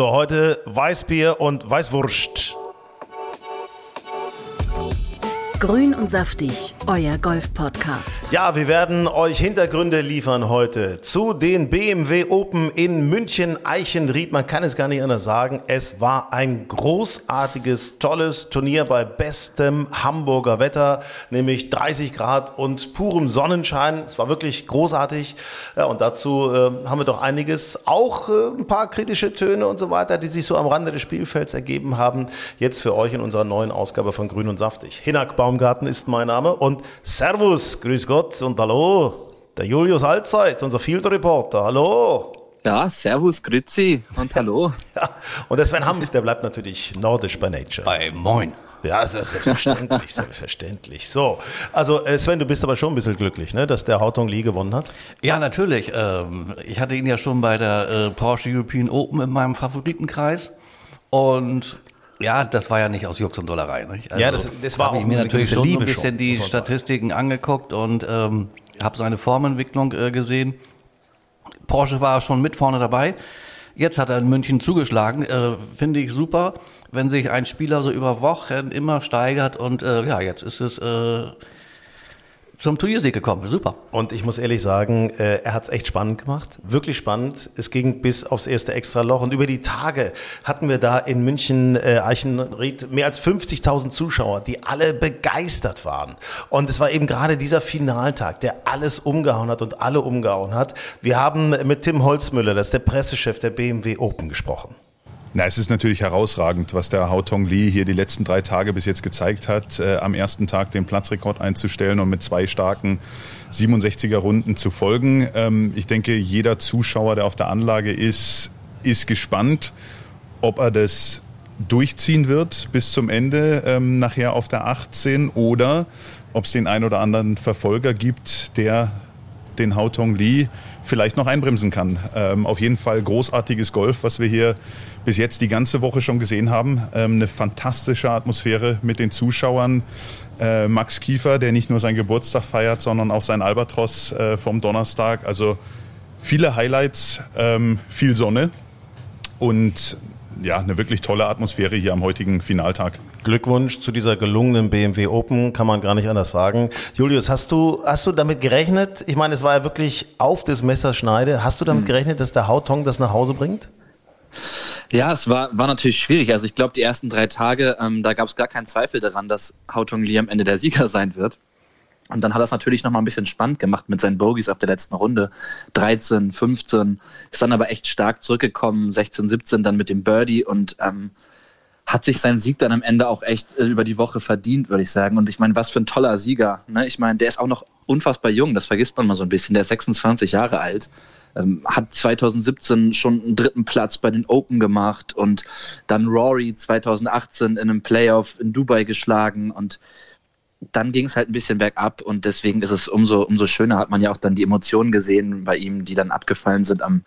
Also heute Weißbier und Weißwurst. Grün und saftig, euer Golf-Podcast. Ja, wir werden euch Hintergründe liefern heute zu den BMW Open in München Eichenried. Man kann es gar nicht anders sagen. Es war ein großartiges, tolles Turnier bei bestem Hamburger Wetter, nämlich 30 Grad und purem Sonnenschein. Es war wirklich großartig. Ja, und dazu äh, haben wir doch einiges, auch äh, ein paar kritische Töne und so weiter, die sich so am Rande des Spielfelds ergeben haben. Jetzt für euch in unserer neuen Ausgabe von Grün und Saftig. Hinak Baumgarten ist mein Name und Servus, Grüß Gott und Hallo, der Julius Allzeit, unser Field Reporter. Hallo. Ja, Servus, Grüezi und Hallo. Ja, und der Sven Hanf, der bleibt natürlich nordisch bei Nature. Bei Moin. Ja, selbstverständlich, selbstverständlich. So, also äh, Sven, du bist aber schon ein bisschen glücklich, ne, dass der Hautong Lee gewonnen hat. Ja, natürlich. Ähm, ich hatte ihn ja schon bei der äh, Porsche European Open in meinem Favoritenkreis und ja, das war ja nicht aus Jux und Dollerei. Nicht? Also, ja, das, das war auch ich mir natürlich schon Liebe ein bisschen schon, die Statistiken sagen. angeguckt und ähm, habe seine Formentwicklung äh, gesehen. Porsche war schon mit vorne dabei. Jetzt hat er in München zugeschlagen, äh, finde ich super, wenn sich ein Spieler so über Wochen immer steigert und äh, ja, jetzt ist es äh, zum Turniersieg gekommen. Super. Und ich muss ehrlich sagen, äh, er hat es echt spannend gemacht. Wirklich spannend. Es ging bis aufs erste Extraloch. Und über die Tage hatten wir da in München äh, Eichenried mehr als 50.000 Zuschauer, die alle begeistert waren. Und es war eben gerade dieser Finaltag, der alles umgehauen hat und alle umgehauen hat. Wir haben mit Tim Holzmüller, das ist der Pressechef der BMW Open, gesprochen. Na, es ist natürlich herausragend, was der Hao Tong Lee hier die letzten drei Tage bis jetzt gezeigt hat, äh, am ersten Tag den Platzrekord einzustellen und mit zwei starken 67er Runden zu folgen. Ähm, ich denke, jeder Zuschauer, der auf der Anlage ist, ist gespannt, ob er das durchziehen wird bis zum Ende ähm, nachher auf der 18 oder ob es den ein oder anderen Verfolger gibt, der den Hao Tong Lee vielleicht noch einbremsen kann. Ähm, auf jeden Fall großartiges Golf, was wir hier bis jetzt die ganze Woche schon gesehen haben. Ähm, eine fantastische Atmosphäre mit den Zuschauern. Äh, Max Kiefer, der nicht nur seinen Geburtstag feiert, sondern auch sein Albatros äh, vom Donnerstag. Also viele Highlights, ähm, viel Sonne und ja, eine wirklich tolle Atmosphäre hier am heutigen Finaltag. Glückwunsch zu dieser gelungenen BMW Open, kann man gar nicht anders sagen. Julius, hast du, hast du damit gerechnet? Ich meine, es war ja wirklich auf des Messers Schneide. Hast du damit hm. gerechnet, dass der Hautong das nach Hause bringt? Ja, es war, war natürlich schwierig. Also ich glaube, die ersten drei Tage, ähm, da gab es gar keinen Zweifel daran, dass Hautong Lee am Ende der Sieger sein wird. Und dann hat er es natürlich nochmal ein bisschen spannend gemacht mit seinen Bogies auf der letzten Runde. 13, 15, ist dann aber echt stark zurückgekommen, 16, 17 dann mit dem Birdie und ähm, hat sich seinen Sieg dann am Ende auch echt äh, über die Woche verdient, würde ich sagen. Und ich meine, was für ein toller Sieger. Ne? Ich meine, der ist auch noch unfassbar jung, das vergisst man mal so ein bisschen. Der ist 26 Jahre alt ähm, hat 2017 schon einen dritten Platz bei den Open gemacht und dann Rory 2018 in einem Playoff in Dubai geschlagen und dann ging es halt ein bisschen bergab und deswegen ist es umso, umso schöner, hat man ja auch dann die Emotionen gesehen bei ihm, die dann abgefallen sind am,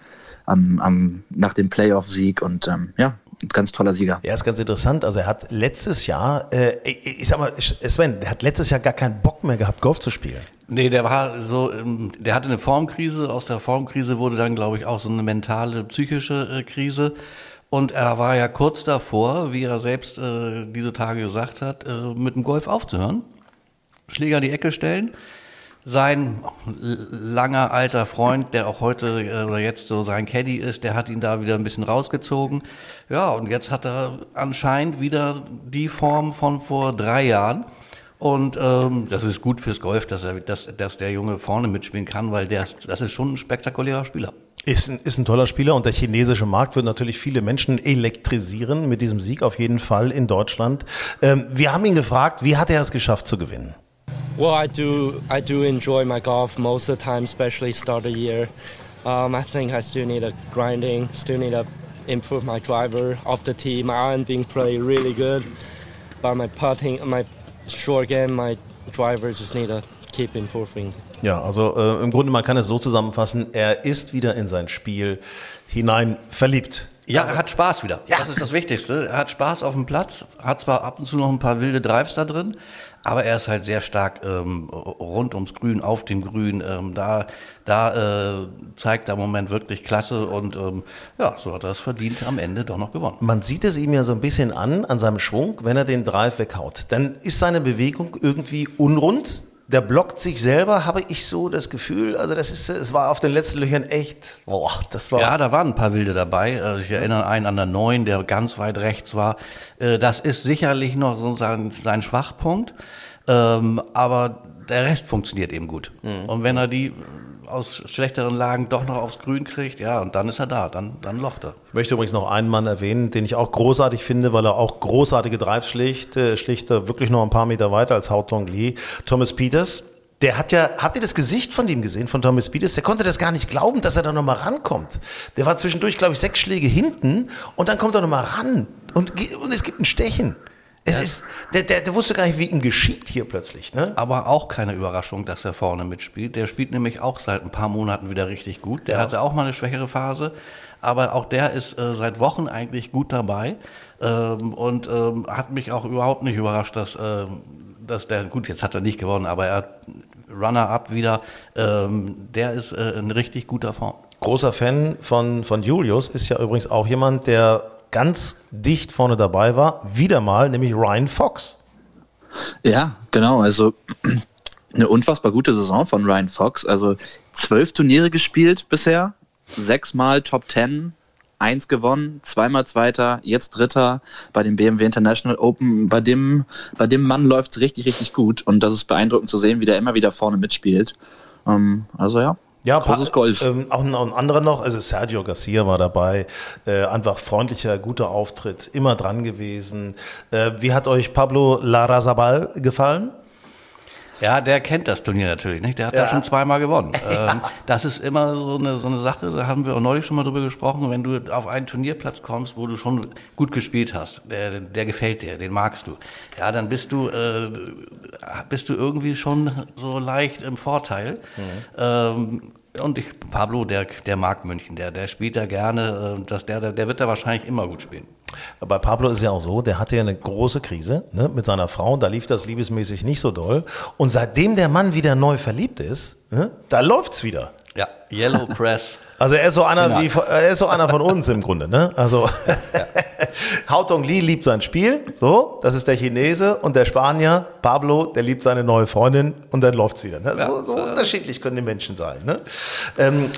am, am nach dem Playoff-Sieg und ähm, ja, ganz toller Sieger. Ja, ist ganz interessant. Also er hat letztes Jahr, äh, ich sag mal, Sven, der hat letztes Jahr gar keinen Bock mehr gehabt, Golf zu spielen. Nee, der war so, ähm, der hatte eine Formkrise. Aus der Formkrise wurde dann, glaube ich, auch so eine mentale, psychische äh, Krise. Und er war ja kurz davor, wie er selbst äh, diese Tage gesagt hat, äh, mit dem Golf aufzuhören. Schläger in die Ecke stellen. Sein langer alter Freund, der auch heute äh, oder jetzt so sein Caddy ist, der hat ihn da wieder ein bisschen rausgezogen. Ja, und jetzt hat er anscheinend wieder die Form von vor drei Jahren. Und ähm, das ist gut fürs Golf, dass, er, dass, dass der Junge vorne mitspielen kann, weil der, das ist schon ein spektakulärer Spieler. Ist ein, ist ein toller Spieler und der chinesische Markt wird natürlich viele Menschen elektrisieren mit diesem Sieg auf jeden Fall in Deutschland. Ähm, wir haben ihn gefragt, wie hat er es geschafft zu gewinnen? Well, I do I do enjoy my golf most of the time, especially start of year. Um, I think I still need a grinding, still need to improve my driver off the tee. My iron being played really good, but my putting, my short game, my driver just need to keep improving. Ja, also äh, im Grunde man kann es so zusammenfassen, er ist wieder in sein Spiel hinein verliebt. Ja, er hat Spaß wieder. Ja. Das ist das Wichtigste. Er hat Spaß auf dem Platz, hat zwar ab und zu noch ein paar wilde Drives da drin, aber er ist halt sehr stark ähm, rund ums Grün, auf dem Grün. Ähm, da da äh, zeigt er im Moment wirklich Klasse und ähm, ja, so hat er es verdient am Ende doch noch gewonnen. Man sieht es ihm ja so ein bisschen an, an seinem Schwung, wenn er den Drive weghaut. Dann ist seine Bewegung irgendwie unrund der blockt sich selber, habe ich so das Gefühl. Also das ist, es war auf den letzten Löchern echt, boah, das war. Ja, da waren ein paar Wilde dabei. Also ich erinnere einen an der Neun, der ganz weit rechts war. Äh, das ist sicherlich noch so sein, sein Schwachpunkt. Ähm, aber der Rest funktioniert eben gut. Mhm. Und wenn er die aus schlechteren Lagen doch noch aufs Grün kriegt, ja, und dann ist er da, dann, dann locht er. Ich möchte übrigens noch einen Mann erwähnen, den ich auch großartig finde, weil er auch großartige Drives schlicht, äh, schlicht wirklich noch ein paar Meter weiter als Hao Tong Lee. Thomas Peters, der hat ja, habt ihr das Gesicht von dem gesehen, von Thomas Peters? Der konnte das gar nicht glauben, dass er da nochmal rankommt. Der war zwischendurch, glaube ich, sechs Schläge hinten und dann kommt er nochmal ran und, und es gibt ein Stechen. Es ist, der, der, der wusste gar nicht, wie ihm geschieht hier plötzlich. Ne? Aber auch keine Überraschung, dass er vorne mitspielt. Der spielt nämlich auch seit ein paar Monaten wieder richtig gut. Der ja. hatte auch mal eine schwächere Phase, aber auch der ist äh, seit Wochen eigentlich gut dabei ähm, und ähm, hat mich auch überhaupt nicht überrascht, dass, äh, dass der, gut, jetzt hat er nicht gewonnen, aber er hat Runner-up wieder, ähm, der ist äh, in richtig guter Form. Großer Fan von, von Julius ist ja übrigens auch jemand, der ganz dicht vorne dabei war, wieder mal, nämlich Ryan Fox. Ja, genau. Also eine unfassbar gute Saison von Ryan Fox. Also zwölf Turniere gespielt bisher, sechsmal Top Ten, eins gewonnen, zweimal Zweiter, jetzt Dritter bei dem BMW International Open. Bei dem, bei dem Mann läuft es richtig, richtig gut und das ist beeindruckend zu sehen, wie der immer wieder vorne mitspielt. Ähm, also ja, ja, großes Golf. Ähm, auch, ein, auch ein anderer noch, also Sergio Garcia war dabei, äh, einfach freundlicher, guter Auftritt, immer dran gewesen. Äh, wie hat euch Pablo Larrazabal gefallen? Ja, der kennt das Turnier natürlich, nicht? Der hat ja. da schon zweimal gewonnen. Ähm, das ist immer so eine, so eine Sache, da haben wir auch neulich schon mal drüber gesprochen, wenn du auf einen Turnierplatz kommst, wo du schon gut gespielt hast, der, der gefällt dir, den magst du, ja, dann bist du, äh, bist du irgendwie schon so leicht im Vorteil. Mhm. Ähm, und ich, Pablo, der, der mag München, der, der spielt da gerne, äh, das, der, der wird da wahrscheinlich immer gut spielen. Bei Pablo ist ja auch so, der hatte ja eine große Krise ne, mit seiner Frau, da lief das liebesmäßig nicht so doll. Und seitdem der Mann wieder neu verliebt ist, ne, da läuft's wieder. Ja, Yellow Press. Also er ist so einer, wie, er ist so einer von uns im Grunde, ne? Also ja. Hao Tong Li liebt sein Spiel, so, das ist der Chinese und der Spanier, Pablo, der liebt seine neue Freundin und dann läuft's wieder. Ne? So, so unterschiedlich können die Menschen sein. Ne? Ähm,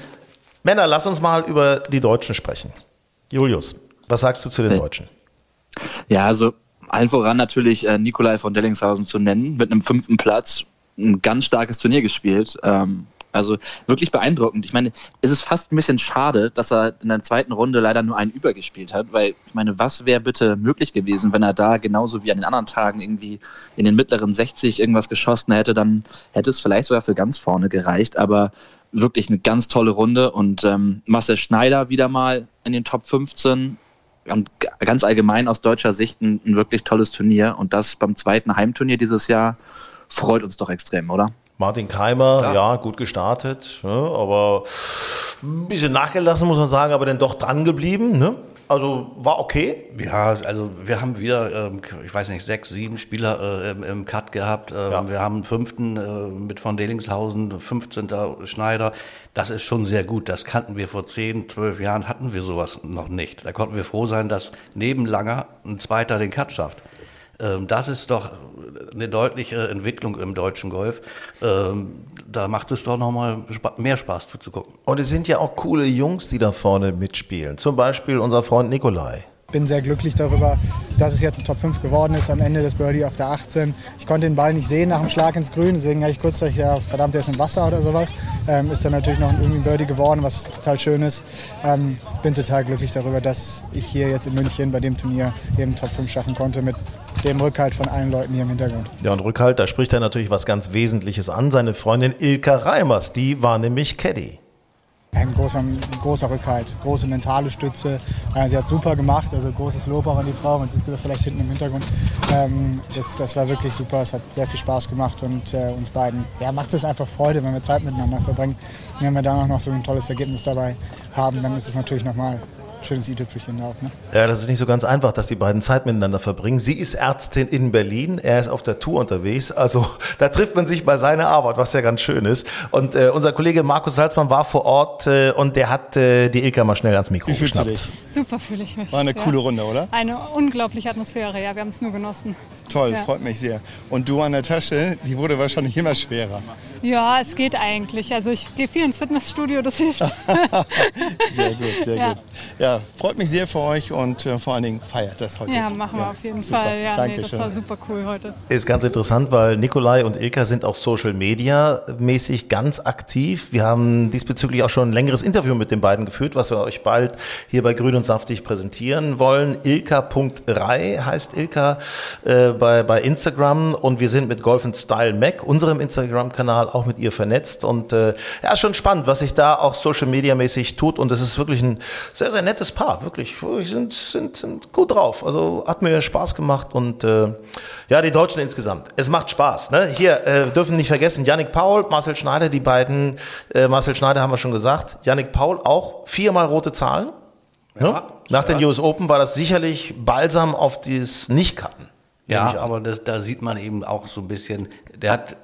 Männer, lass uns mal über die Deutschen sprechen. Julius, was sagst du zu den Deutschen? Ja, also allen voran natürlich äh, Nikolai von Dellingshausen zu nennen, mit einem fünften Platz, ein ganz starkes Turnier gespielt. Ähm, also wirklich beeindruckend. Ich meine, es ist fast ein bisschen schade, dass er in der zweiten Runde leider nur einen übergespielt hat, weil ich meine, was wäre bitte möglich gewesen, wenn er da genauso wie an den anderen Tagen irgendwie in den mittleren 60 irgendwas geschossen hätte, dann hätte es vielleicht sogar für ganz vorne gereicht, aber wirklich eine ganz tolle Runde und ähm, Marcel Schneider wieder mal in den Top 15 und ganz allgemein aus deutscher Sicht ein, ein wirklich tolles Turnier und das beim zweiten Heimturnier dieses Jahr freut uns doch extrem, oder? Martin Keimer, ja, ja gut gestartet, ne, aber ein bisschen nachgelassen, muss man sagen, aber dann doch dran geblieben. Ne? Also war okay. Ja, also wir haben wieder, ähm, ich weiß nicht, sechs, sieben Spieler äh, im, im, Cut gehabt. Ähm, ja. Wir haben einen fünften äh, mit von Delingshausen, 15. Schneider. Das ist schon sehr gut. Das kannten wir vor zehn, zwölf Jahren, hatten wir sowas noch nicht. Da konnten wir froh sein, dass neben Langer ein Zweiter den Cut schafft. Ähm, das ist doch eine deutliche Entwicklung im deutschen Golf. Ähm, da macht es doch nochmal mehr Spaß zuzugucken. Und es sind ja auch coole Jungs, die da vorne mitspielen. Zum Beispiel unser Freund Nikolai bin sehr glücklich darüber, dass es jetzt Top 5 geworden ist am Ende des Birdie auf der 18. Ich konnte den Ball nicht sehen nach dem Schlag ins Grün, deswegen habe ich kurzzeitig ja, verdammt, der ist im Wasser oder sowas. Ähm, ist dann natürlich noch irgendwie ein Birdie geworden, was total schön ist. Ähm, bin total glücklich darüber, dass ich hier jetzt in München bei dem Turnier eben Top 5 schaffen konnte mit dem Rückhalt von allen Leuten hier im Hintergrund. Ja, und Rückhalt, da spricht er natürlich was ganz Wesentliches an. Seine Freundin Ilka Reimers, die war nämlich Caddy ein großer, großer Rückhalt, große mentale Stütze. Sie hat super gemacht, also großes Lob auch an die Frau, man sieht sie vielleicht hinten im Hintergrund. Ähm, das, das war wirklich super, es hat sehr viel Spaß gemacht und äh, uns beiden ja, macht es einfach Freude, wenn wir Zeit miteinander verbringen. Und wenn wir dann auch noch so ein tolles Ergebnis dabei haben, dann ist es natürlich nochmal schönes i-Tüpfelchen auch. Ne? Ja, das ist nicht so ganz einfach, dass die beiden Zeit miteinander verbringen. Sie ist Ärztin in Berlin, er ist auf der Tour unterwegs. Also da trifft man sich bei seiner Arbeit, was ja ganz schön ist. Und äh, unser Kollege Markus Salzmann war vor Ort äh, und der hat äh, die Ilka mal schnell ans Mikro Wie fühlst geschnappt. du dich? Super fühle ich mich. War eine ja. coole Runde, oder? Eine unglaubliche Atmosphäre, ja, wir haben es nur genossen. Toll, Ja. freut mich sehr. Und du an der Tasche, die wurde wahrscheinlich immer schwerer. Ja, es geht eigentlich. Also ich gehe viel ins Fitnessstudio, das hilft. Sehr gut, sehr Ja. gut. Ja, freut mich sehr für euch und äh, vor allen Dingen feiert das heute. ja, machen wir auf jeden super. Fall. Ja, nee, Dankeschön. das war super cool heute. Ist ganz interessant, weil Nikolai und Ilka sind auch Social Media mäßig ganz aktiv. Wir haben diesbezüglich auch schon ein längeres Interview mit den beiden geführt, was wir euch bald hier bei Grün und Saftig präsentieren wollen. Ilka.rei heißt Ilka äh, bei, bei Instagram und wir sind mit Golf Style Mac, unserem Instagram-Kanal, auch mit ihr vernetzt und äh, ja, ist schon spannend, was sich da auch Social Media mäßig tut und es ist wirklich ein sehr, sehr nettes Paar, wirklich, wirklich sind, sind, sind gut drauf. Also hat mir Spaß gemacht und äh, ja, die Deutschen insgesamt. Es macht Spaß. Ne? Hier äh, dürfen nicht vergessen, Yannick Paul, Marcel Schneider, die beiden, äh, Marcel Schneider haben wir schon gesagt, Yannick Paul auch viermal rote Zahlen. ne? Nach den US Open war das sicherlich Balsam auf dieses Nicht-Cutten. Ja, aber das, da sieht man eben auch so ein bisschen, der hat,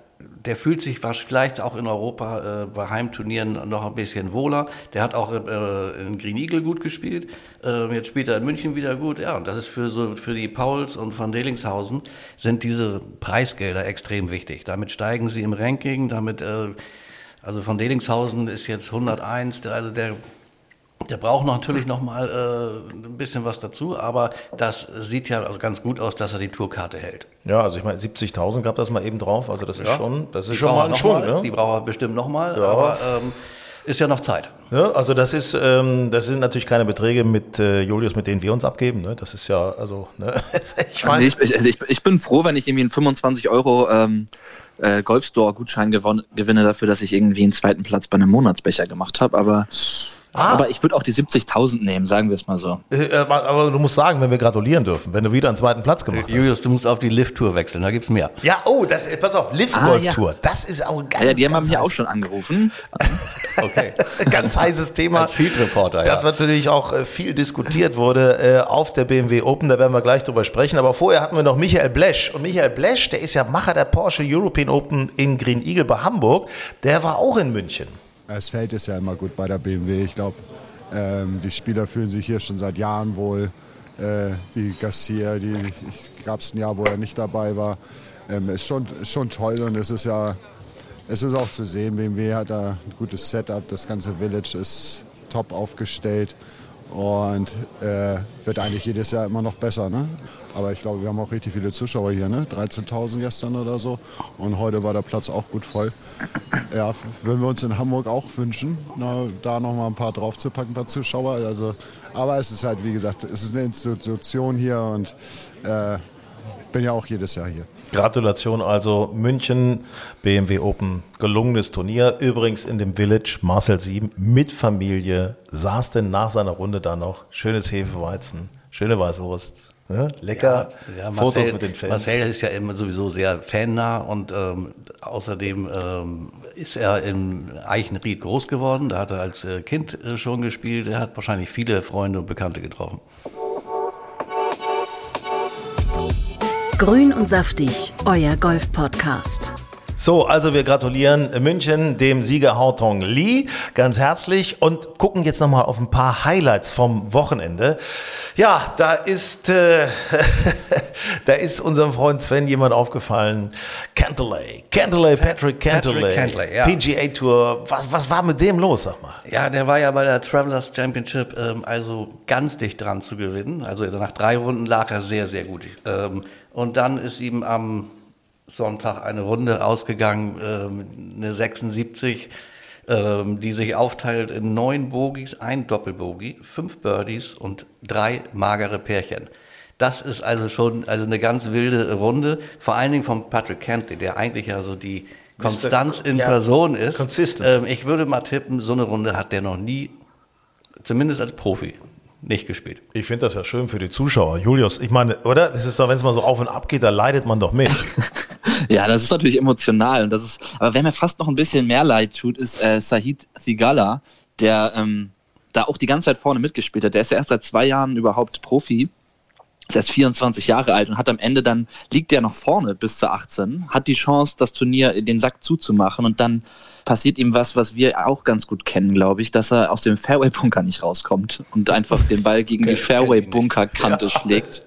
der fühlt sich vielleicht auch in Europa äh, bei Heimturnieren noch ein bisschen wohler. Der hat auch äh, in Green Eagle gut gespielt. Äh, jetzt spielt er in München wieder gut. Ja, und das ist für so für die Pauls und von Delingshausen sind diese Preisgelder extrem wichtig. Damit steigen sie im Ranking. Damit äh, also von Delingshausen ist jetzt 101. der- Also der der braucht natürlich noch mal äh, ein bisschen was dazu, aber das sieht ja also ganz gut aus, dass er die Tourkarte hält. Ja, also ich meine, 70.000 gab das mal eben drauf. Also das ist schon, das ist Die schon mal ein noch Schwung. mal, Ne? Die braucht er bestimmt nochmal, aber ähm, ist ja noch Zeit. Ja, also das ist, ähm, das sind natürlich keine Beträge mit äh, Julius, mit denen wir uns abgeben. Ne? Das ist ja, also, ne? ich Nee, meine, ich, also ich, ich bin froh, wenn ich irgendwie einen 25 Euro ähm, äh, Golfstore-Gutschein gewinne dafür, dass ich irgendwie einen zweiten Platz bei einem Monatsbecher gemacht habe. Aber, Ah. aber ich würde auch die 70.000 nehmen, sagen wir es mal so. äh, aber aber du musst sagen, wenn wir gratulieren dürfen, wenn du wieder einen zweiten Platz gemacht hast. Julius, du musst auf die Lift-Tour wechseln, da gibt's mehr. Ja, oh, das, pass auf, Lift Ah, Golf ja. Tour. Das ist auch ein ganz, Ja, ja, die haben ganz mich auch heiß- schon angerufen. Okay. ganz heißes Thema. Als Field Reporter, Das ja. natürlich auch äh, viel diskutiert wurde äh, auf der BMW Open, da werden wir gleich drüber sprechen. Aber vorher hatten wir noch Michael Blesch. Und Michael Blesch, der ist ja Macher der Porsche European Open in Green Eagle bei Hamburg. Der war auch in München. Das Feld ist ja immer gut bei der BMW. Ich glaube, ähm, die Spieler fühlen sich hier schon seit Jahren wohl. Äh, wie Garcia, die gab es ein Jahr, wo er nicht dabei war. Ähm, ist schon, schon toll und es ist ja, es ist auch zu sehen, BMW hat da ein gutes Setup, das ganze Village ist top aufgestellt und äh, wird eigentlich jedes Jahr immer noch besser. Ne? Aber ich glaube, wir haben auch richtig viele Zuschauer hier, ne? 13.000 gestern oder so und heute war der Platz auch gut voll. Ja, würden wir uns in Hamburg auch wünschen, na, da noch mal ein paar draufzupacken, ein paar Zuschauer. Also, aber es ist halt, wie gesagt, es ist eine Institution hier und äh, bin ja auch jedes Jahr hier. Gratulation also München, BMW Open, gelungenes Turnier. Übrigens in dem Village, Marcel Sieben mit Familie, saß denn nach seiner Runde da noch. Schönes Hefeweizen, schöne Weißwurst, ne? lecker. Ja, Fotos Marcel, mit den Fans. Marcel ist ja immer sowieso sehr fannah und ähm, außerdem ähm, ist er in Eichenried groß geworden. Da hat er als äh, Kind äh, schon gespielt. Er hat wahrscheinlich viele Freunde und Bekannte getroffen. Grün und saftig, euer Golf-Podcast. So, also wir gratulieren München dem Sieger Hautong Lee ganz herzlich und gucken jetzt nochmal auf ein paar Highlights vom Wochenende. Ja, da ist, äh, da ist unserem Freund Sven jemand aufgefallen. Cantley, Cantley, Patrick Cantley, Cantley, ja. PGA Tour. Was, was war mit dem los, sag mal? Ja, der war ja bei der Travelers Championship ähm, also ganz dicht dran zu gewinnen. Also nach drei Runden lag er sehr, sehr gut. Ähm, und dann ist ihm am Sonntag eine Runde ausgegangen, ähm, eine 76, ähm, die sich aufteilt in neun Bogies, ein Doppelbogie, fünf Birdies und drei magere Pärchen. Das ist also schon also eine ganz wilde Runde, vor allen Dingen von Patrick Cantley, der eigentlich ja so die Konstanz in ja, Person ist. Consistency. Ähm, ich würde mal tippen, so eine Runde hat der noch nie, zumindest als Profi, nicht gespielt. Ich finde das ja schön für die Zuschauer. Julius, ich meine, oder? Das ist doch, wenn es mal so auf und ab geht, da leidet man doch mit. Ja, das ist natürlich emotional. Und das ist, aber wer mir fast noch ein bisschen mehr leid tut, ist äh, Sahid Thigala, der ähm, da auch die ganze Zeit vorne mitgespielt hat. Der ist ja erst seit zwei Jahren überhaupt Profi ist erst 24 Jahre alt und hat am Ende dann, liegt der noch vorne bis zu 18, hat die Chance, das Turnier in den Sack zuzumachen und dann passiert ihm was, was wir auch ganz gut kennen, glaube ich, dass er aus dem Fairway-Bunker nicht rauskommt und einfach den Ball gegen die Fairway-Bunker-Kante ja, schlägt.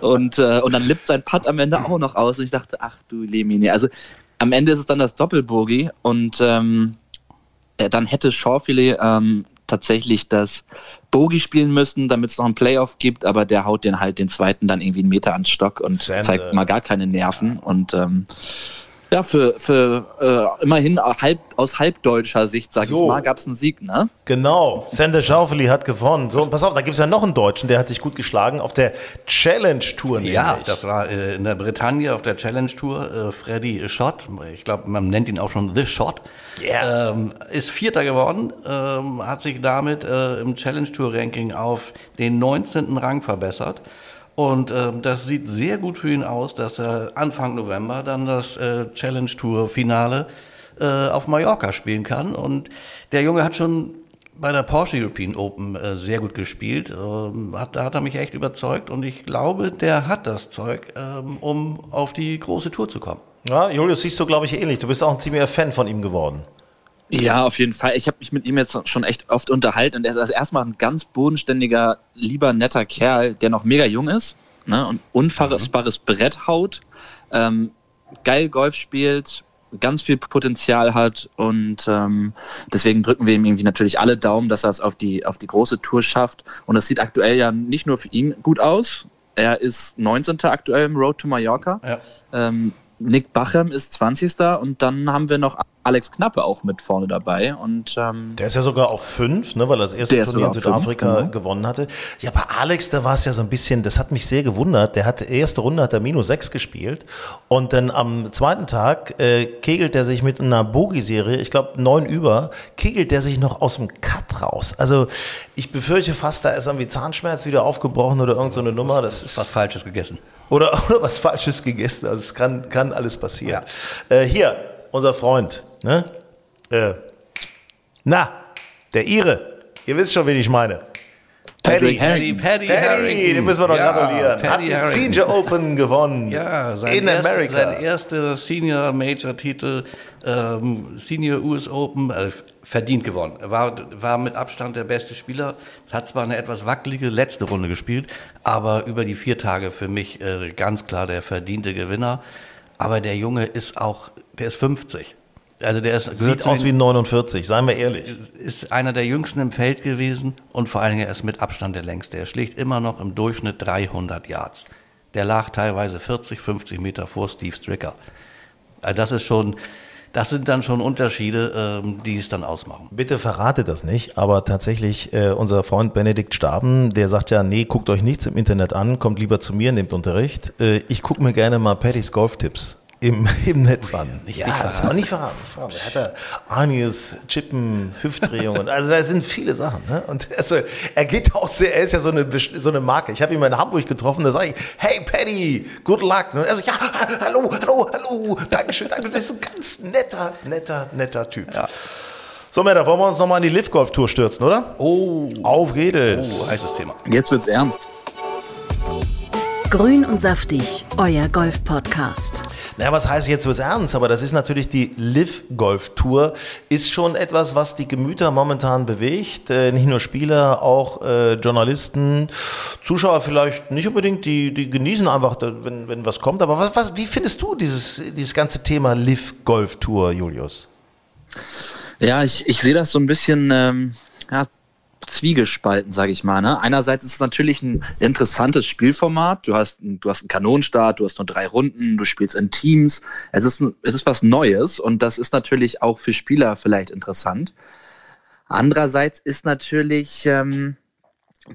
Und, äh, und dann lippt sein Putt am Ende auch noch aus und ich dachte, ach du Lemine. Also am Ende ist es dann das Doppelbogie und ähm, äh, dann hätte Schaufilet ähm, tatsächlich das Bogie spielen müssen, damit es noch einen Playoff gibt, aber der haut den halt den zweiten dann irgendwie einen Meter ans Stock und Sende. zeigt mal gar keine Nerven. Und ähm, ja, für, für äh, immerhin halb, aus halbdeutscher Sicht, sage so. ich mal, gab es einen Sieg, ne? Genau, Sander Schaufeli hat gewonnen. So, pass auf, da gibt es ja noch einen Deutschen, der hat sich gut geschlagen auf der Challenge Tour. Ja, das war äh, in der Bretagne auf der Challenge Tour. Äh, Freddy Schott, ich glaube, man nennt ihn auch schon The Shot, yeah. ähm, ist Vierter geworden, ähm, hat sich damit äh, im Challenge Tour Ranking auf den 19. Rang verbessert. Und äh, das sieht sehr gut für ihn aus, dass er Anfang November dann das äh, Challenge Tour Finale äh, auf Mallorca spielen kann. Und der Junge hat schon bei der Porsche European Open äh, sehr gut gespielt. Ähm, hat, da hat er mich echt überzeugt und ich glaube, der hat das Zeug, ähm, um auf die große Tour zu kommen. Ja, Julius, siehst du, glaube ich, ähnlich. Du bist auch ein ziemlicher Fan von ihm geworden. Ja, auf jeden Fall. Ich habe mich mit ihm jetzt schon echt oft unterhalten und er ist erstmal ein ganz bodenständiger, lieber, netter Kerl, der noch mega jung ist ne, und unfassbares mhm. Brett haut, ähm, geil Golf spielt, ganz viel Potenzial hat und ähm, deswegen drücken wir ihm irgendwie natürlich alle Daumen, dass er es auf die, auf die große Tour schafft. Und das sieht aktuell ja nicht nur für ihn gut aus. Er ist 19. aktuell im Road to Mallorca. Ja. Ähm, Nick Bachem ist 20. und dann haben wir noch Alex Knappe auch mit vorne dabei. Und, ähm, der ist ja sogar auf fünf, ne, weil er das erste Turnier in Südafrika fünf, genau. gewonnen hatte. Ja, bei Alex, da war es ja so ein bisschen, das hat mich sehr gewundert. Der hat erste Runde hat er minus sechs gespielt und dann am zweiten Tag äh, kegelt er sich mit einer Bogie-Serie, ich glaube neun über, kegelt er sich noch aus dem Cut raus. Also ich befürchte fast, da ist irgendwie Zahnschmerz wieder aufgebrochen oder irgendeine so Nummer. Das ist was Falsches gegessen. Oder, oder was Falsches gegessen. Also es kann, kann alles passieren. Ja. Äh, hier, unser Freund, ne? Äh, na, der Ire. Ihr wisst schon, wen ich meine. Paddy, Paddy, Paddy, Paddy den müssen wir doch ja, gratulieren. Paddy Hat die Senior Open gewonnen. Ja, sein in erst, America. Sein erster Senior Major Titel, ähm, Senior US Open, äh, verdient gewonnen. War, war mit Abstand der beste Spieler. Hat zwar eine etwas wackelige letzte Runde gespielt, aber über die vier Tage für mich äh, ganz klar der verdiente Gewinner. Aber der Junge ist auch, der ist 50. Also der ist, Sieht aus wie 49, seien wir ehrlich. Ist einer der jüngsten im Feld gewesen und vor allen Dingen er ist mit Abstand der längste. Er schlägt immer noch im Durchschnitt 300 Yards. Der lag teilweise 40, 50 Meter vor Steve Stricker. Also das ist schon, das sind dann schon Unterschiede, ähm, die es dann ausmachen. Bitte verrate das nicht, aber tatsächlich äh, unser Freund Benedikt Staben, der sagt ja, nee, guckt euch nichts im Internet an, kommt lieber zu mir, nehmt Unterricht. Äh, ich gucke mir gerne mal Pattys Golftipps im, im Netz an. Nicht ja, das war nicht verraten. Er Anius, Chippen, Hüftdrehungen. Also da sind viele Sachen. Ne? Und also, er geht auch sehr, er ist ja so eine, so eine Marke. Ich habe ihn mal in Hamburg getroffen, da sage ich, hey Paddy, good luck. Und er so, ja, hallo, hallo, hallo, Dankeschön, danke. Du bist ein ganz netter, netter, netter Typ. Ja. So, Männer, wollen wir uns nochmal in die Lift-Golf-Tour stürzen, oder? Oh. Auf geht es. Oh, heißes Thema. Jetzt wird's ernst. Grün und saftig, euer Golf-Podcast. Na, was heißt jetzt wird's ernst? Aber das ist natürlich die Live Golf Tour, ist schon etwas, was die Gemüter momentan bewegt. Äh, nicht nur Spieler, auch äh, Journalisten, Zuschauer vielleicht nicht unbedingt, die, die genießen einfach, wenn, wenn was kommt. Aber was, was, wie findest du dieses, dieses ganze Thema Live Golf Tour, Julius? Ja, ich, ich sehe das so ein bisschen ähm, ja, zwiegespalten, sage ich mal. Ne? Einerseits ist es natürlich ein interessantes Spielformat. Du hast, du hast einen Kanonenstart, du hast nur drei Runden, du spielst in Teams. Es ist, es ist was Neues und das ist natürlich auch für Spieler vielleicht interessant. Andererseits ist natürlich ähm,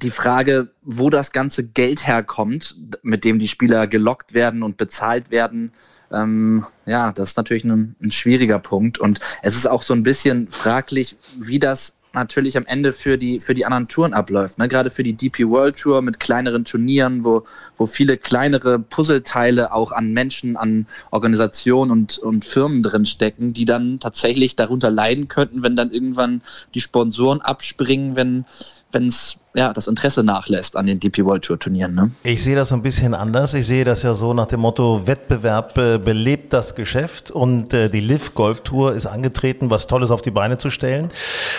die Frage, wo das ganze Geld herkommt, mit dem die Spieler gelockt werden und bezahlt werden. Ähm, ja, das ist natürlich ein, ein schwieriger Punkt und es ist auch so ein bisschen fraglich, wie das natürlich am Ende für die, für die anderen Touren abläuft. Ne? Gerade für die DP World Tour mit kleineren Turnieren, wo, wo viele kleinere Puzzleteile auch an Menschen, an Organisationen und, und Firmen drin stecken, die dann tatsächlich darunter leiden könnten, wenn dann irgendwann die Sponsoren abspringen, wenn es ja, das Interesse nachlässt an den DP World Tour Turnieren. Ne? Ich sehe das so ein bisschen anders. Ich sehe das ja so nach dem Motto, Wettbewerb äh, belebt das Geschäft und äh, die Liv Golf Tour ist angetreten, was Tolles auf die Beine zu stellen.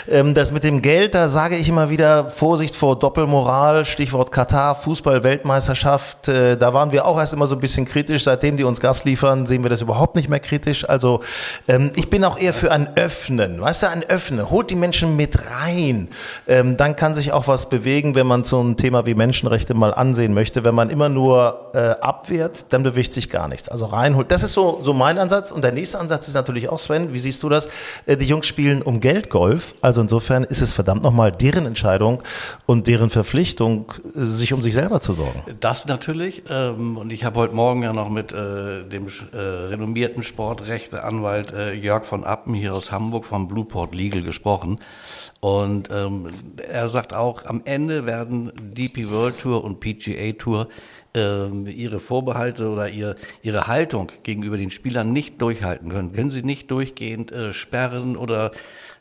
Ähm, das mit dem Geld, da sage ich immer wieder Vorsicht vor Doppelmoral, Stichwort Katar, Fußball-Weltmeisterschaft. Äh, da waren wir auch erst immer so ein bisschen kritisch. Seitdem die uns Gas liefern, sehen wir das überhaupt nicht mehr kritisch. Also ähm, ich bin auch eher für ein Öffnen. Weißt du, ein Öffnen. Holt die Menschen mit rein. Ähm, dann kann sich auch was bewegen bewegen, wenn man so ein Thema wie Menschenrechte mal ansehen möchte. Wenn man immer nur äh, abwehrt, dann bewegt sich gar nichts. Also reinholt. Das ist so, so mein Ansatz. Und der nächste Ansatz ist natürlich auch, Sven, wie siehst du das? Äh, die Jungs spielen um Geld Golf. Also insofern ist es verdammt nochmal deren Entscheidung und deren Verpflichtung, äh, sich um sich selber zu sorgen. Das natürlich. Ähm, und ich habe heute Morgen ja noch mit äh, dem äh, renommierten Sportrechteanwalt äh, Jörg von Appen hier aus Hamburg vom Blueport Legal gesprochen. Und ähm, er sagt auch, am Ende werden DP World Tour und PGA Tour äh, ihre Vorbehalte oder ihr, ihre Haltung gegenüber den Spielern nicht durchhalten können. Können sie nicht durchgehend äh, sperren oder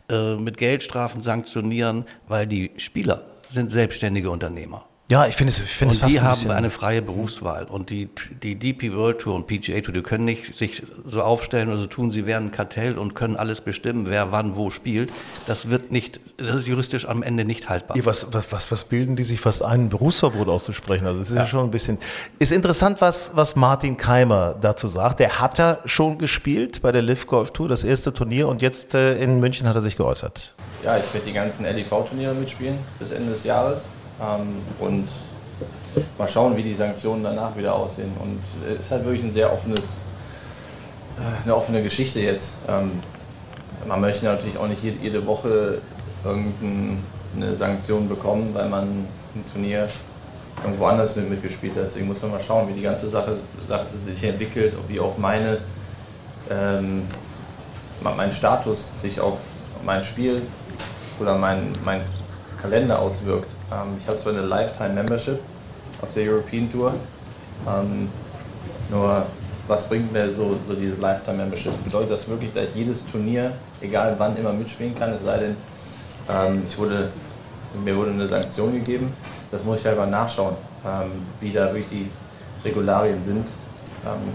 äh, mit Geldstrafen sanktionieren, weil die Spieler sind selbstständige Unternehmer. Ja, ich finde es, ich finde es fast die ein haben eine freie Berufswahl und die die DP World Tour und PGA Tour, die können nicht sich so aufstellen oder so tun, sie wären ein Kartell und können alles bestimmen, wer wann wo spielt. Das wird nicht, das ist juristisch am Ende nicht haltbar. Ja, was, was, was, was bilden die sich fast ein, ein Berufsverbot auszusprechen? Also es ist ja. ja. schon ein bisschen. Ist interessant, was was Martin Keimer dazu sagt. Der hat ja schon gespielt bei der Live Golf Tour, das erste Turnier, und jetzt äh, in München hat er sich geäußert. Ja, ich werde die ganzen LEV-Turniere mitspielen bis Ende des Jahres. Ähm, und mal schauen, wie die Sanktionen danach wieder aussehen. Und es ist halt wirklich ein sehr offenes, äh, eine offene Geschichte jetzt. Ähm, man möchte natürlich auch nicht jede Woche irgendeine Sanktion bekommen, weil man ein Turnier irgendwo anders mit mitgespielt hat. Deswegen muss man mal schauen, wie die ganze Sache, Sache sich entwickelt, wie auch meine, ähm, mein Status sich auf mein Spiel oder mein, mein Kalender auswirkt. Ähm, ich habe zwar eine Lifetime Membership auf der European Tour, ähm, nur was bringt mir so, so diese Lifetime Membership? Bedeutet das wirklich, dass ich jedes Turnier, egal wann, immer mitspielen kann? Es sei denn, ähm, ich wurde, mir wurde eine Sanktion gegeben. Das muss ich selber nachschauen, ähm, wie da wirklich die Regularien sind. Ähm,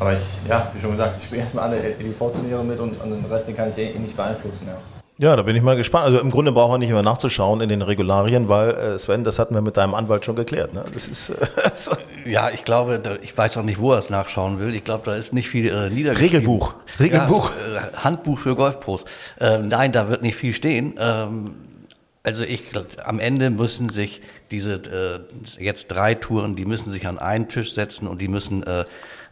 aber ich, ja, wie schon gesagt, ich spiele erstmal alle EDV-Turniere mit und, und den Rest den kann ich eh nicht beeinflussen. Ja. Ja, da bin ich mal gespannt. Also im Grunde brauchen wir nicht mehr nachzuschauen in den Regularien, weil äh, Sven, das hatten wir mit deinem Anwalt schon geklärt. Ne? Das ist äh, so. ja, ich glaube, da, ich weiß auch nicht, wo er es nachschauen will. Ich glaube, da ist nicht viel äh, niedergeschrieben. Regelbuch, Regelbuch, ja, äh, Handbuch für Golfpros. Ähm, nein, da wird nicht viel stehen. Ähm, also ich am Ende müssen sich diese äh, jetzt drei Touren, die müssen sich an einen Tisch setzen und die müssen äh,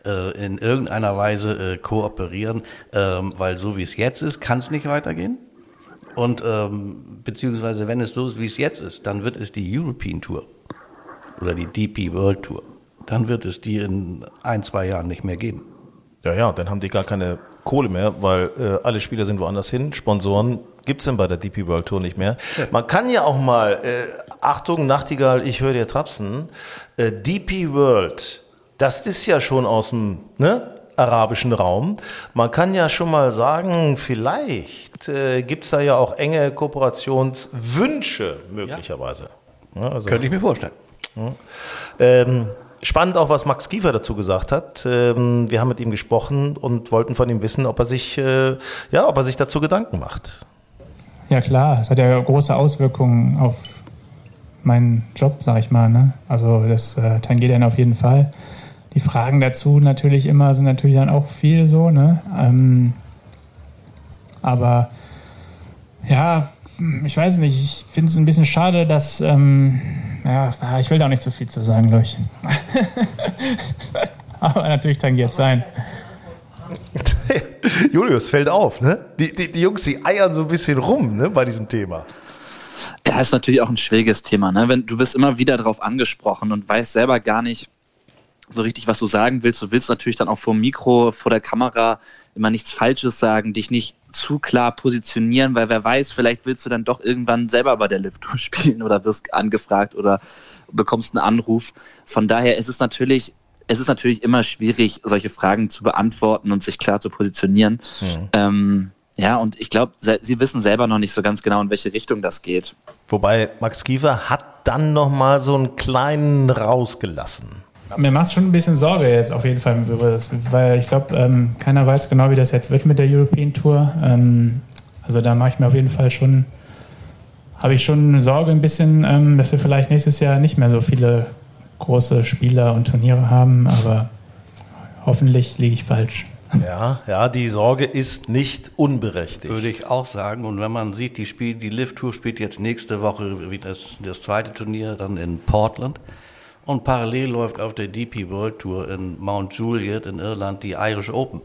äh in irgendeiner Weise äh, kooperieren, ähm, weil so wie es jetzt ist, kann es nicht weitergehen. Und ähm, beziehungsweise wenn es so ist, wie es jetzt ist, dann wird es die European Tour oder die DP World Tour. Dann wird es die in ein, zwei Jahren nicht mehr geben. Ja, ja, dann haben die gar keine Kohle mehr, weil äh, alle Spieler sind woanders hin. Sponsoren gibt's denn bei der DP World Tour nicht mehr. Man kann ja auch mal, äh, Achtung, Nachtigall, ich höre dir trapsen, äh, DP World, das ist ja schon aus dem ne, arabischen Raum. Man kann ja schon mal sagen, vielleicht äh, gibt es da ja auch enge Kooperationswünsche möglicherweise. Ja, also, Könnte ich mir vorstellen. Ja. Ähm, spannend auch, was Max Kiefer dazu gesagt hat. Ähm, wir haben mit ihm gesprochen und wollten von ihm wissen, ob er sich, äh, ja, ob er sich dazu Gedanken macht. Ja klar, es hat ja große Auswirkungen auf meinen Job, sag ich mal. Ne? Also das äh, tangiert dann auf jeden Fall. Die Fragen dazu natürlich immer sind natürlich dann auch viel so. Ne? Ähm, aber ja, ich weiß nicht, ich finde es ein bisschen schade, dass, ähm, ja, ich will da auch nicht so viel zu sagen, glaube ich. Aber natürlich tangiert sein. Julius, fällt auf, ne? Die, die, die, Jungs, die eiern so ein bisschen rum, ne, bei diesem Thema. Ja, ist natürlich auch ein schwieriges Thema, ne? Wenn, du wirst immer wieder darauf angesprochen und weißt selber gar nicht so richtig, was du sagen willst. Du willst natürlich dann auch vor dem Mikro, vor der Kamera immer nichts Falsches sagen, dich nicht zu klar positionieren, weil wer weiß, vielleicht willst du dann doch irgendwann selber bei der Lift Tour spielen oder wirst angefragt oder bekommst einen Anruf. Von daher ist es natürlich es ist natürlich immer schwierig, solche Fragen zu beantworten und sich klar zu positionieren. Mhm. Ähm, ja, und ich glaube, sie wissen selber noch nicht so ganz genau, in welche Richtung das geht. Wobei Max Kiefer hat dann noch mal so einen kleinen rausgelassen. Mir macht es schon ein bisschen Sorge jetzt auf jeden Fall, weil ich glaube, ähm, keiner weiß genau, wie das jetzt wird mit der European Tour. Ähm, also da mache ich mir auf jeden Fall schon, habe ich schon Sorge ein bisschen, ähm, dass wir vielleicht nächstes Jahr nicht mehr so viele große Spieler und Turniere haben, aber hoffentlich liege ich falsch. Ja, ja, die Sorge ist nicht unberechtigt. Würde ich auch sagen. Und wenn man sieht, die, Spiel, die Lift Tour spielt jetzt nächste Woche das, das zweite Turnier dann in Portland. Und parallel läuft auf der DP World Tour in Mount Juliet in Irland die Irish Open.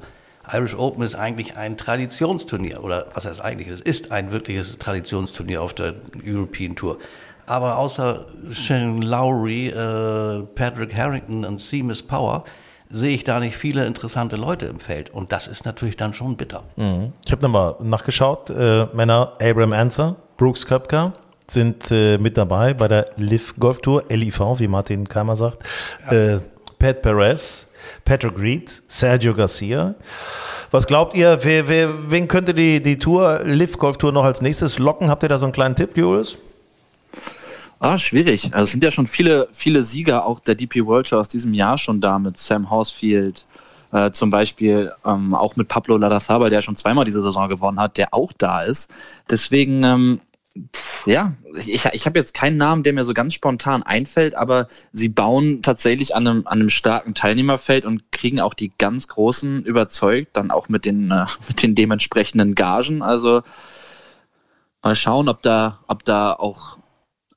Irish Open ist eigentlich ein Traditionsturnier, oder was heißt eigentlich? Es ist ein wirkliches Traditionsturnier auf der European Tour. Aber außer Shane Lowry, äh, Patrick Harrington und Seamus Power sehe ich da nicht viele interessante Leute im Feld. Und das ist natürlich dann schon bitter. Mhm. Ich habe nochmal nachgeschaut. Äh, Männer Abraham Anser, Brooks Köpker sind äh, mit dabei bei der Liv Golf Tour, LIV, wie Martin Keimer sagt. Ja. Äh, Pat Perez, Patrick Reed, Sergio Garcia. Was glaubt ihr, wer, wer, wen könnte die, die Tour, Liv Golf Tour noch als nächstes locken? Habt ihr da so einen kleinen Tipp, Julius? Ah, schwierig. Also es sind ja schon viele, viele Sieger auch der DP World Tour aus diesem Jahr schon da mit Sam Horsfield, äh, zum Beispiel ähm, auch mit Pablo Larrazabal, der schon zweimal diese Saison gewonnen hat, der auch da ist. Deswegen, ähm, ja, ich, ich habe jetzt keinen Namen, der mir so ganz spontan einfällt, aber sie bauen tatsächlich an einem, an einem starken Teilnehmerfeld und kriegen auch die ganz Großen überzeugt, dann auch mit den, äh, mit den dementsprechenden Gagen. Also mal schauen, ob da, ob da auch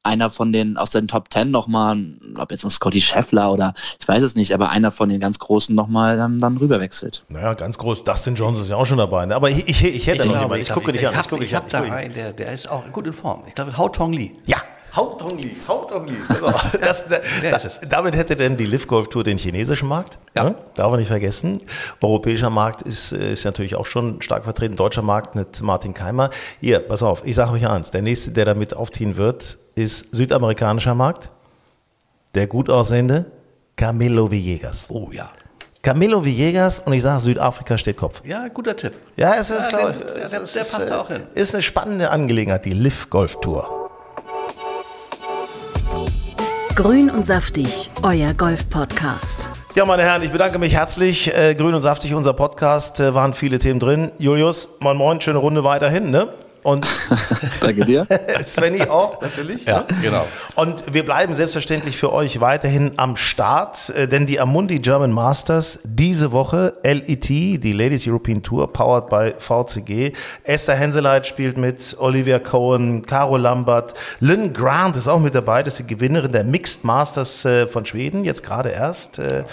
einer von den aus den Top Ten nochmal, ob jetzt ein Scotty Scheffler oder ich weiß es nicht, aber einer von den ganz Großen nochmal ähm, dann rüberwechselt. Naja, ganz groß. Dustin Jones ist ja auch schon dabei. Ne? Aber ich, ich, ich hätte ich noch jemanden. Ich, gucke dich an. Ich, gucke dich an. Ich habe da einen, der, der ist auch gut in Form. Ich glaube, Hao Tong Lee. Ja, Hao Tong Lee, Hao Tong Lee. Das, das, das, damit hätte denn die Liv Golf Tour den chinesischen Markt. Ja. Ne? Darf man nicht vergessen. Europäischer Markt ist, ist natürlich auch schon stark vertreten. Deutscher Markt mit Martin Keimer. Hier, pass auf, ich sage euch eins. Der nächste, der damit aufziehen wird, ist südamerikanischer Markt. Der gut aussehende Camilo Villegas. Oh ja. Camilo Villegas und ich sage, Südafrika steht Kopf. Ja, guter Tipp. Ja, es ist, ja, glaube ich, der, der, der, passt da auch hin. Ist eine spannende Angelegenheit, die Liv Golf Tour. Grün und saftig, euer Golf-Podcast. Ja, meine Herren, ich bedanke mich herzlich. Äh, Grün und saftig, unser Podcast, äh, waren viele Themen drin. Julius, moin moin, schöne Runde weiterhin, ne? Und Danke dir. Svenny auch, natürlich. Ja, ne? genau. Und wir bleiben selbstverständlich für euch weiterhin am Start, äh, denn die Amundi German Masters diese Woche, LET, die Ladies European Tour, powered by VCG. Esther Henseleit spielt mit, Olivia Cohen, Caro Lambert, Lynn Grant ist auch mit dabei, das ist die Gewinnerin der Mixed Masters äh, von Schweden, jetzt gerade erst. Äh.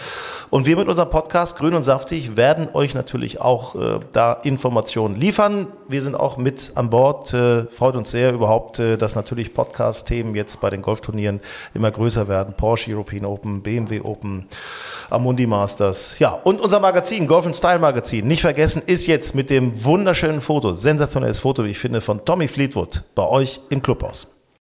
Und wir mit unserem Podcast Grün und Saftig werden euch natürlich auch da Informationen liefern. Wir sind auch mit an Bord Sport. Äh, freut uns sehr überhaupt, äh, dass natürlich Podcast-Themen jetzt bei den Golfturnieren immer größer werden. Porsche European Open, BMW Open, Amundi Masters. Ja, und unser Magazin, Golf Style Magazin, nicht vergessen, ist jetzt mit dem wunderschönen Foto, sensationelles Foto, wie ich finde, von Tommy Fleetwood bei euch im Clubhaus.